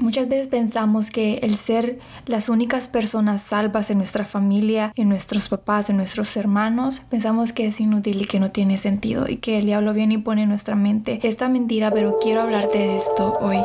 Muchas veces pensamos que el ser las únicas personas salvas en nuestra familia, en nuestros papás, en nuestros hermanos, pensamos que es inútil y que no tiene sentido y que el diablo viene y pone en nuestra mente esta mentira, pero quiero hablarte de esto hoy.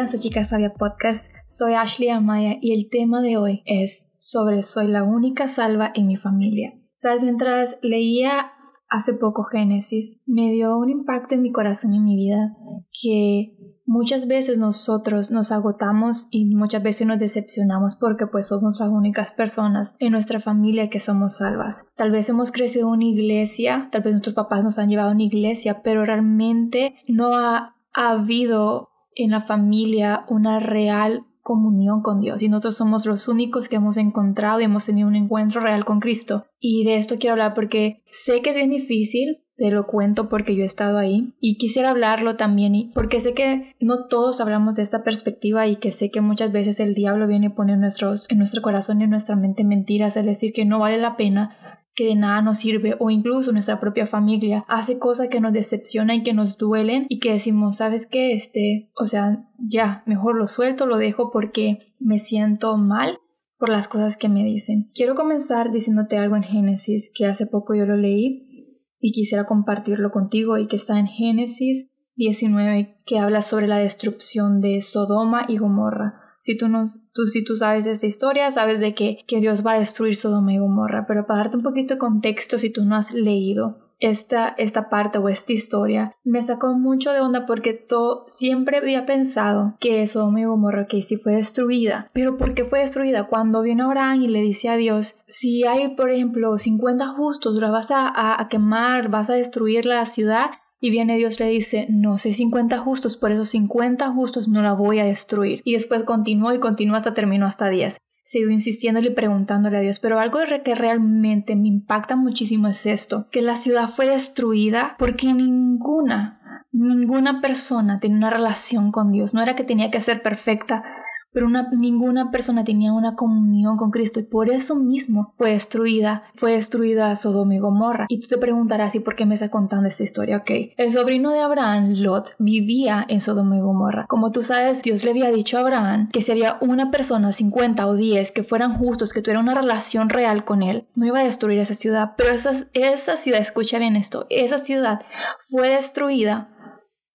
Bienvenidas a Chica Sabia Podcast. Soy Ashley Amaya y el tema de hoy es sobre soy la única salva en mi familia. Sabes, mientras leía hace poco Génesis, me dio un impacto en mi corazón y en mi vida que muchas veces nosotros nos agotamos y muchas veces nos decepcionamos porque pues somos las únicas personas en nuestra familia que somos salvas. Tal vez hemos crecido en una iglesia, tal vez nuestros papás nos han llevado a una iglesia, pero realmente no ha habido en la familia una real comunión con Dios y nosotros somos los únicos que hemos encontrado y hemos tenido un encuentro real con Cristo. Y de esto quiero hablar porque sé que es bien difícil, te lo cuento porque yo he estado ahí y quisiera hablarlo también porque sé que no todos hablamos de esta perspectiva y que sé que muchas veces el diablo viene y pone en, nuestros, en nuestro corazón y en nuestra mente mentiras, es decir, que no vale la pena que de nada nos sirve o incluso nuestra propia familia hace cosas que nos decepcionan y que nos duelen y que decimos, ¿sabes qué? Este, o sea, ya, mejor lo suelto, lo dejo porque me siento mal por las cosas que me dicen. Quiero comenzar diciéndote algo en Génesis que hace poco yo lo leí y quisiera compartirlo contigo y que está en Génesis 19 que habla sobre la destrucción de Sodoma y Gomorra. Si tú, no, tú, si tú sabes esta historia, sabes de que, que Dios va a destruir Sodoma y Gomorra, pero para darte un poquito de contexto, si tú no has leído esta, esta parte o esta historia, me sacó mucho de onda porque todo, siempre había pensado que Sodoma y Gomorra, que sí fue destruida, pero ¿por qué fue destruida? Cuando viene Abraham y le dice a Dios, si hay, por ejemplo, 50 justos, la vas a, a quemar, vas a destruir la ciudad, y viene Dios le dice, no sé 50 justos, por esos 50 justos no la voy a destruir. Y después continuó y continuó hasta terminó hasta 10. Sigo insistiéndole y preguntándole a Dios, pero algo que realmente me impacta muchísimo es esto, que la ciudad fue destruida porque ninguna, ninguna persona tenía una relación con Dios. No era que tenía que ser perfecta, pero ninguna persona tenía una comunión con Cristo y por eso mismo fue destruida, fue destruida Sodoma y Gomorra. Y tú te preguntarás, ¿y por qué me está contando esta historia? Ok, el sobrino de Abraham, Lot, vivía en Sodoma y Gomorra. Como tú sabes, Dios le había dicho a Abraham que si había una persona, 50 o 10, que fueran justos, que tuviera una relación real con él, no iba a destruir esa ciudad. Pero esa, esa ciudad, escucha bien esto, esa ciudad fue destruida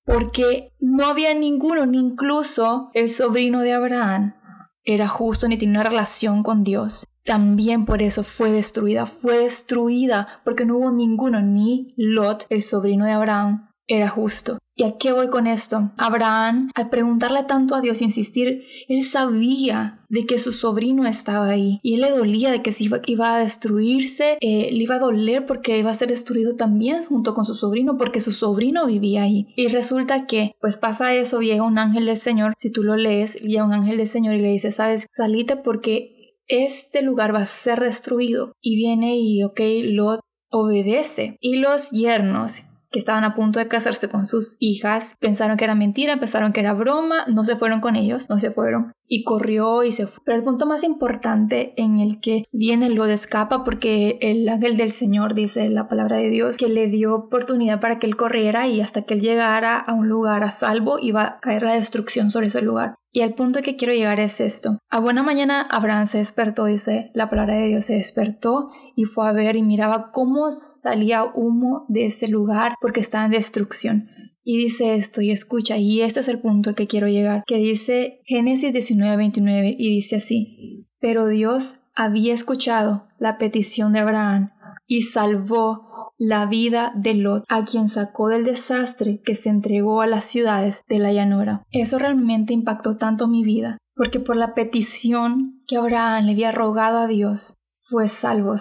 porque no había ninguno, ni incluso el sobrino de Abraham era justo ni tenía una relación con Dios. También por eso fue destruida, fue destruida porque no hubo ninguno, ni Lot, el sobrino de Abraham, era justo. ¿Y a qué voy con esto? Abraham, al preguntarle tanto a Dios e insistir, él sabía de que su sobrino estaba ahí y él le dolía de que si iba, a destruirse, eh, le iba a doler porque iba a ser destruido también junto con su sobrino porque su sobrino vivía ahí. Y resulta que, pues pasa eso, llega un ángel del Señor, si tú lo lees, llega un ángel del Señor y le dice, sabes, salite porque este lugar va a ser destruido. Y viene y, ok, Lot obedece. Y los yernos que estaban a punto de casarse con sus hijas, pensaron que era mentira, pensaron que era broma, no se fueron con ellos, no se fueron y corrió y se fue. Pero el punto más importante en el que viene lo de escapa porque el ángel del Señor dice la palabra de Dios que le dio oportunidad para que él corriera y hasta que él llegara a un lugar a salvo iba a caer la destrucción sobre ese lugar. Y el punto que quiero llegar es esto. A buena mañana Abraham se despertó, dice la palabra de Dios, se despertó y fue a ver y miraba cómo salía humo de ese lugar porque estaba en destrucción. Y dice esto y escucha, y este es el punto al que quiero llegar, que dice Génesis 19, 29 y dice así, pero Dios había escuchado la petición de Abraham y salvó la vida de Lot, a quien sacó del desastre que se entregó a las ciudades de la llanura. Eso realmente impactó tanto mi vida, porque por la petición que Abraham le había rogado a Dios, fue salvo,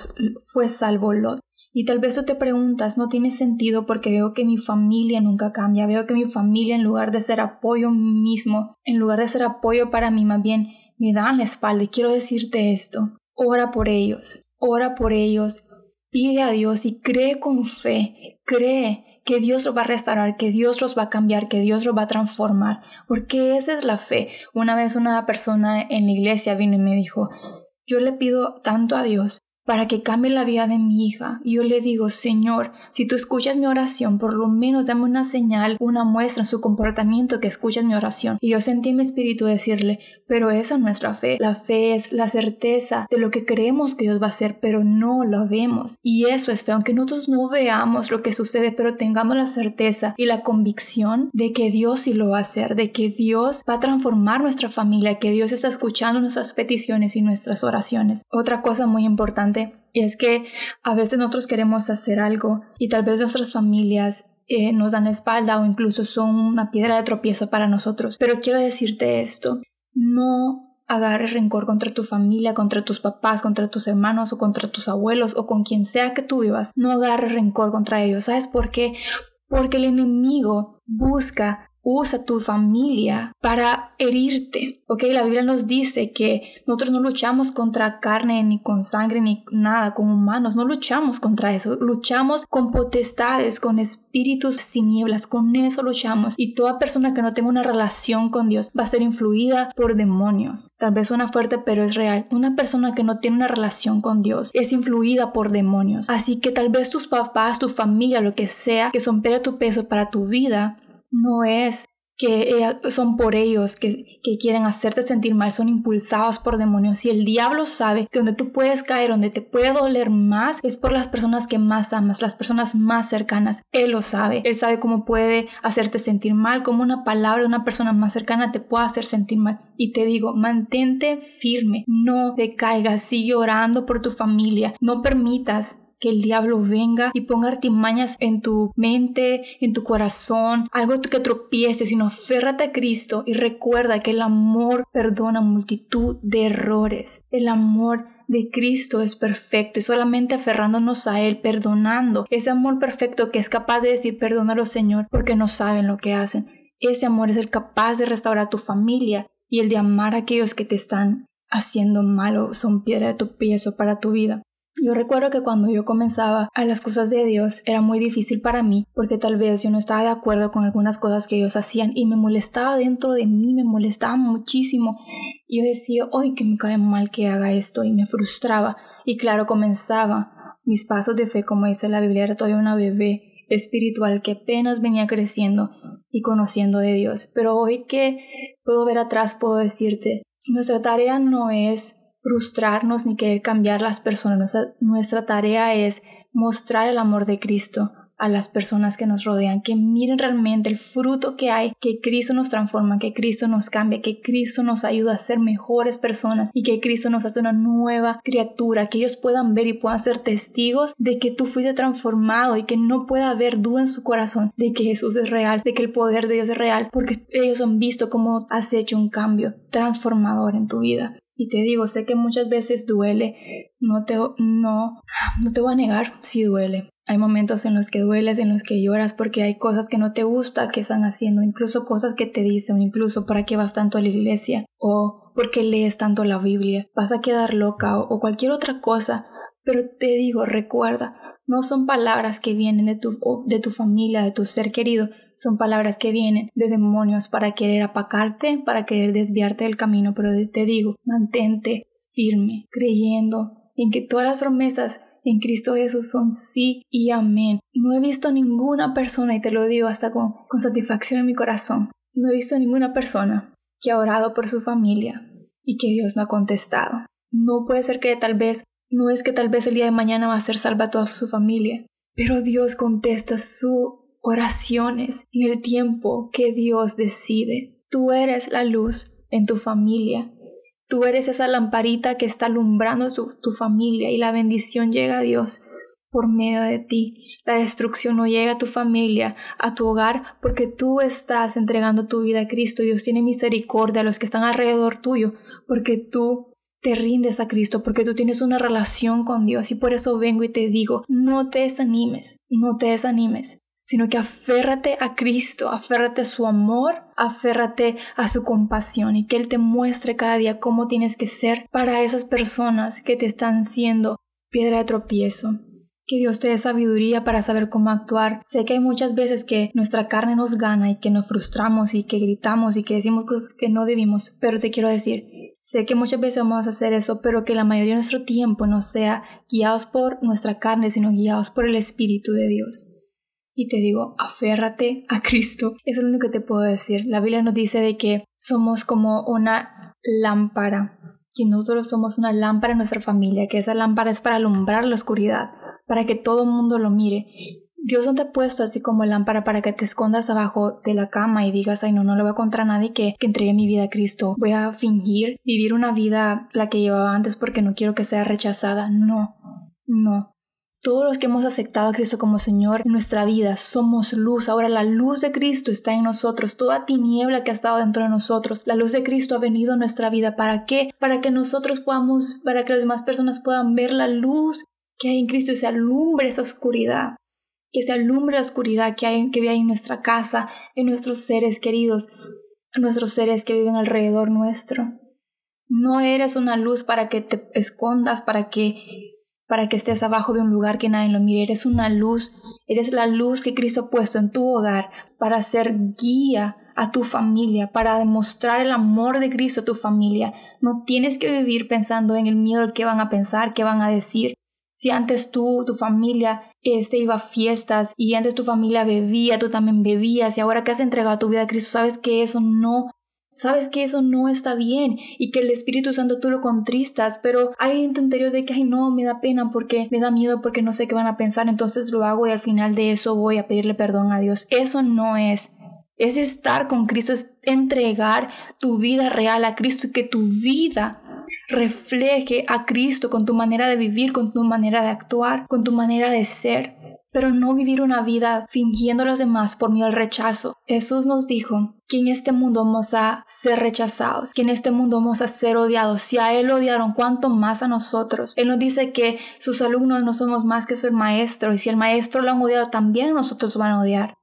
fue salvo Lot. Y tal vez tú te preguntas, no tiene sentido porque veo que mi familia nunca cambia, veo que mi familia en lugar de ser apoyo mismo, en lugar de ser apoyo para mí, más bien me dan la espalda. Y quiero decirte esto, ora por ellos, ora por ellos, pide a Dios y cree con fe, cree que Dios los va a restaurar, que Dios los va a cambiar, que Dios los va a transformar, porque esa es la fe. Una vez una persona en la iglesia vino y me dijo, yo le pido tanto a Dios para que cambie la vida de mi hija. Y yo le digo, Señor, si tú escuchas mi oración, por lo menos dame una señal, una muestra en su comportamiento que escuchas mi oración. Y yo sentí en mi espíritu decirle, pero esa no es la fe. La fe es la certeza de lo que creemos que Dios va a hacer, pero no lo vemos. Y eso es fe, aunque nosotros no veamos lo que sucede, pero tengamos la certeza y la convicción de que Dios sí lo va a hacer, de que Dios va a transformar nuestra familia, que Dios está escuchando nuestras peticiones y nuestras oraciones. Otra cosa muy importante y es que a veces nosotros queremos hacer algo y tal vez nuestras familias eh, nos dan espalda o incluso son una piedra de tropiezo para nosotros. Pero quiero decirte esto, no agarres rencor contra tu familia, contra tus papás, contra tus hermanos o contra tus abuelos o con quien sea que tú vivas. No agarres rencor contra ellos. ¿Sabes por qué? Porque el enemigo busca usa tu familia para herirte. Ok, la Biblia nos dice que nosotros no luchamos contra carne, ni con sangre, ni nada, con humanos. No luchamos contra eso. Luchamos con potestades, con espíritus tinieblas. Con eso luchamos. Y toda persona que no tenga una relación con Dios va a ser influida por demonios. Tal vez suena fuerte, pero es real. Una persona que no tiene una relación con Dios es influida por demonios. Así que tal vez tus papás, tu familia, lo que sea, que son tu peso para tu vida, no es que son por ellos que, quieren hacerte sentir mal, son impulsados por demonios. Y el diablo sabe que donde tú puedes caer, donde te puede doler más, es por las personas que más amas, las personas más cercanas. Él lo sabe. Él sabe cómo puede hacerte sentir mal, cómo una palabra de una persona más cercana te puede hacer sentir mal. Y te digo, mantente firme, no te caigas, sigue orando por tu familia, no permitas que el diablo venga y ponga artimañas en tu mente, en tu corazón, algo que tropiece, sino aférrate a Cristo y recuerda que el amor perdona multitud de errores. El amor de Cristo es perfecto y solamente aferrándonos a Él, perdonando, ese amor perfecto que es capaz de decir perdónalo Señor porque no saben lo que hacen. Ese amor es el capaz de restaurar tu familia y el de amar a aquellos que te están haciendo mal o son piedra de tu o para tu vida. Yo recuerdo que cuando yo comenzaba a las cosas de Dios era muy difícil para mí porque tal vez yo no estaba de acuerdo con algunas cosas que ellos hacían y me molestaba dentro de mí, me molestaba muchísimo. Yo decía, ¡ay, que me cae mal que haga esto! Y me frustraba. Y claro, comenzaba mis pasos de fe, como dice la Biblia, era todavía una bebé espiritual que apenas venía creciendo y conociendo de Dios. Pero hoy que puedo ver atrás, puedo decirte, nuestra tarea no es frustrarnos ni querer cambiar las personas. Nuestra, tarea es mostrar el amor de Cristo a las personas que nos rodean, que miren realmente el fruto que hay, que Cristo nos transforma, que Cristo nos cambia, que Cristo nos ayuda a ser mejores personas y que Cristo nos hace una nueva criatura, que ellos puedan ver y puedan ser testigos de que tú fuiste transformado y que no pueda haber duda en su corazón de que Jesús es real, de que el poder de Dios es real, porque ellos han visto cómo has hecho un cambio transformador en tu vida. Y te digo, sé que muchas veces duele, no te, no, no te voy a negar si duele. Hay momentos en los que dueles, en los que lloras porque hay cosas que no te gusta que están haciendo, incluso cosas que te dicen, incluso para qué vas tanto a la iglesia o por qué lees tanto la Biblia, vas a quedar loca o, cualquier otra cosa. Pero te digo, recuerda, no son palabras que vienen de tu, de tu familia, de tu ser querido, son palabras que vienen de demonios para querer apacarte, para querer desviarte del camino, pero te digo, mantente firme, creyendo en que todas las promesas en Cristo Jesús son sí y amén. No he visto ninguna persona, y te lo digo hasta con, satisfacción en mi corazón, no he visto ninguna persona que ha orado por su familia y que Dios no ha contestado. No puede ser que tal vez, no es que tal vez el día de mañana va a ser salva toda su familia, pero Dios contesta su oraciones en el tiempo que Dios decide. Tú eres la luz en tu familia. Tú eres esa lamparita que está alumbrando tu, familia y la bendición llega a Dios por medio de ti. La destrucción no llega a tu familia, a tu hogar, porque tú estás entregando tu vida a Cristo. Dios tiene misericordia a los que están alrededor tuyo, porque tú te rindes a Cristo porque tú tienes una relación con Dios y por eso vengo y te digo, no te desanimes, no te desanimes, sino que aférrate a Cristo, aférrate a su amor, aférrate a su compasión y que Él te muestre cada día cómo tienes que ser para esas personas que te están siendo piedra de tropiezo, que Dios te dé sabiduría para saber cómo actuar. Sé que hay muchas veces que nuestra carne nos gana y que nos frustramos y que gritamos y que decimos cosas que no debimos, pero te quiero decir, sé que muchas veces vamos a hacer eso, pero que la mayoría de nuestro tiempo no sea guiados por nuestra carne, sino guiados por el Espíritu de Dios. Y te digo, aférrate a Cristo. Eso es lo único que te puedo decir. La Biblia nos dice de que somos como una lámpara, que nosotros somos una lámpara en nuestra familia, que esa lámpara es para alumbrar la oscuridad para que todo el mundo lo mire. Dios no te ha puesto así como lámpara para que te escondas abajo de la cama y digas, ay no, no le voy a contar a nadie que, que entregue mi vida a Cristo. Voy a fingir vivir una vida la que llevaba antes porque no quiero que sea rechazada. No, no. Todos los que hemos aceptado a Cristo como Señor en nuestra vida somos luz. Ahora la luz de Cristo está en nosotros. Toda tiniebla que ha estado dentro de nosotros, la luz de Cristo ha venido a nuestra vida. ¿Para qué? Para que nosotros podamos, para que las demás personas puedan ver la luz que hay en Cristo y se alumbre esa oscuridad, que se alumbre la oscuridad que hay, que hay en nuestra casa, en nuestros seres queridos, en nuestros seres que viven alrededor nuestro. No eres una luz para que te escondas, para que para que estés abajo de un lugar que nadie lo mire. Eres una luz, eres la luz que Cristo ha puesto en tu hogar para ser guía a tu familia, para demostrar el amor de Cristo a tu familia. No tienes que vivir pensando en el miedo que van a pensar, qué van a decir. Si antes tú, tu familia, este, iba a fiestas y antes tu familia bebía, tú también bebías y ahora que has entregado tu vida a Cristo, sabes que eso no, sabes que eso no está bien y que el Espíritu Santo tú lo contristas, pero hay en tu interior de que, ay, no, me da pena porque me da miedo porque no sé qué van a pensar, entonces lo hago y al final de eso voy a pedirle perdón a Dios. Eso no es. Es estar con Cristo, es entregar tu vida real a Cristo y que tu vida refleje a Cristo con tu manera de vivir, con tu manera de actuar, con tu manera de ser, pero no vivir una vida fingiendo a los demás por miedo al rechazo. Jesús nos dijo que en este mundo vamos a ser rechazados, que en este mundo vamos a ser odiados. Si a Él odiaron, ¿cuánto más a nosotros? Él nos dice que sus alumnos no somos más que su maestro, y si el maestro lo han odiado, también nosotros van a odiar.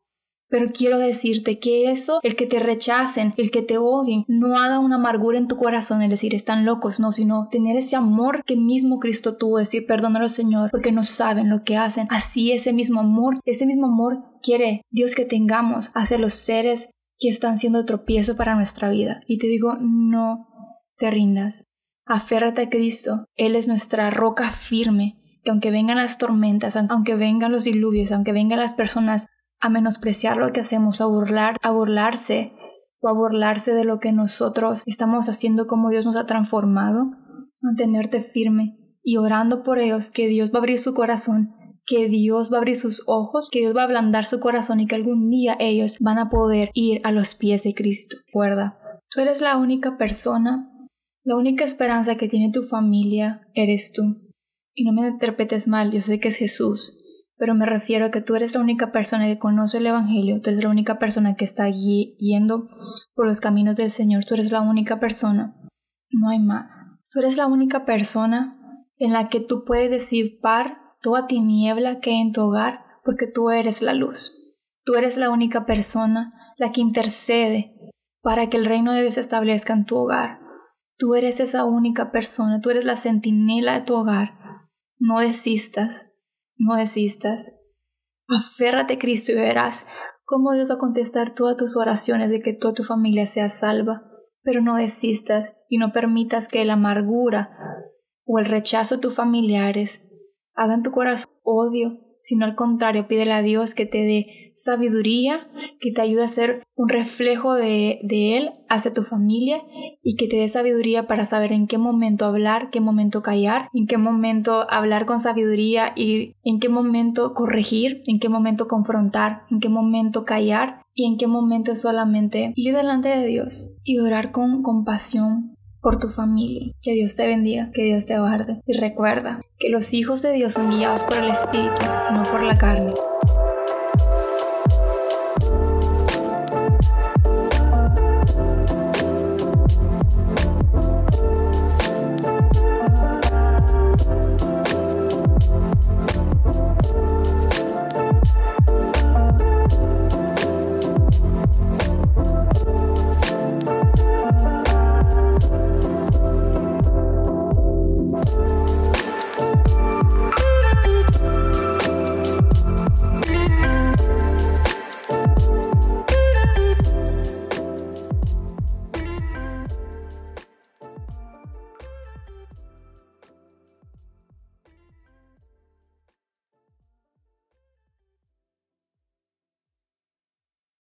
Pero quiero decirte que eso, el que te rechacen, el que te odien, no haga una amargura en tu corazón, el decir están locos, no, sino tener ese amor que mismo Cristo tuvo, decir perdónalo Señor, porque no saben lo que hacen. Así ese mismo amor, ese mismo amor quiere Dios que tengamos hacia los seres que están siendo tropiezo para nuestra vida. Y te digo, no te rindas. Aférrate a Cristo. Él es nuestra roca firme, que aunque vengan las tormentas, aunque vengan los diluvios, aunque vengan las personas a menospreciar lo que hacemos, a burlar, a burlarse o a burlarse de lo que nosotros estamos haciendo, como Dios nos ha transformado, mantenerte firme y orando por ellos, que Dios va a abrir su corazón, que Dios va a abrir sus ojos, que Dios va a ablandar su corazón y que algún día ellos van a poder ir a los pies de Cristo. Recuerda, tú eres la única persona, la única esperanza que tiene tu familia, eres tú. Y no me interpretes mal, yo sé que es Jesús, pero me refiero a que tú eres la única persona que conoce el Evangelio, tú eres la única persona que está yendo por los caminos del Señor, tú eres la única persona, no hay más. Tú eres la única persona en la que tú puedes disipar toda tiniebla que en tu hogar porque tú eres la luz. Tú eres la única persona la que intercede para que el reino de Dios se establezca en tu hogar. Tú eres esa única persona, tú eres la centinela de tu hogar. No desistas, no desistas. Aférrate a Cristo y verás cómo Dios va a contestar todas tus oraciones de que toda tu familia sea salva. Pero no desistas y no permitas que la amargura o el rechazo de tus familiares hagan tu corazón odio, sino al contrario, pídele a Dios que te dé sabiduría, que te ayude a ser un reflejo de, de, Él hacia tu familia y que te dé sabiduría para saber en qué momento hablar, qué momento callar, en qué momento hablar con sabiduría y en qué momento corregir, en qué momento confrontar, en qué momento callar y en qué momento solamente ir delante de Dios y orar con compasión por tu familia. Que Dios te bendiga, que Dios te guarde. Y recuerda que los hijos de Dios son guiados por el Espíritu, no por la carne.